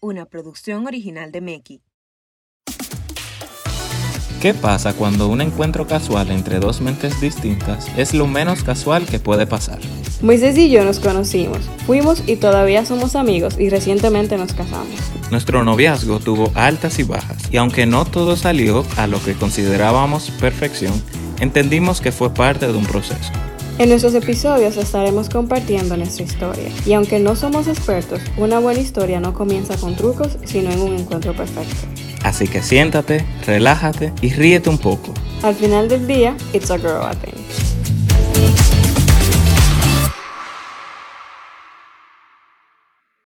una producción original de Meki. ¿Qué pasa cuando un encuentro casual entre dos mentes distintas es lo menos casual que puede pasar? Moisés y yo nos conocimos, fuimos y todavía somos amigos y recientemente nos casamos. Nuestro noviazgo tuvo altas y bajas y aunque no todo salió a lo que considerábamos perfección, entendimos que fue parte de un proceso. En nuestros episodios estaremos compartiendo nuestra historia y aunque no somos expertos, una buena historia no comienza con trucos, sino en un encuentro perfecto. Así que siéntate, relájate y ríete un poco. Al final del día, it's a girl, I think.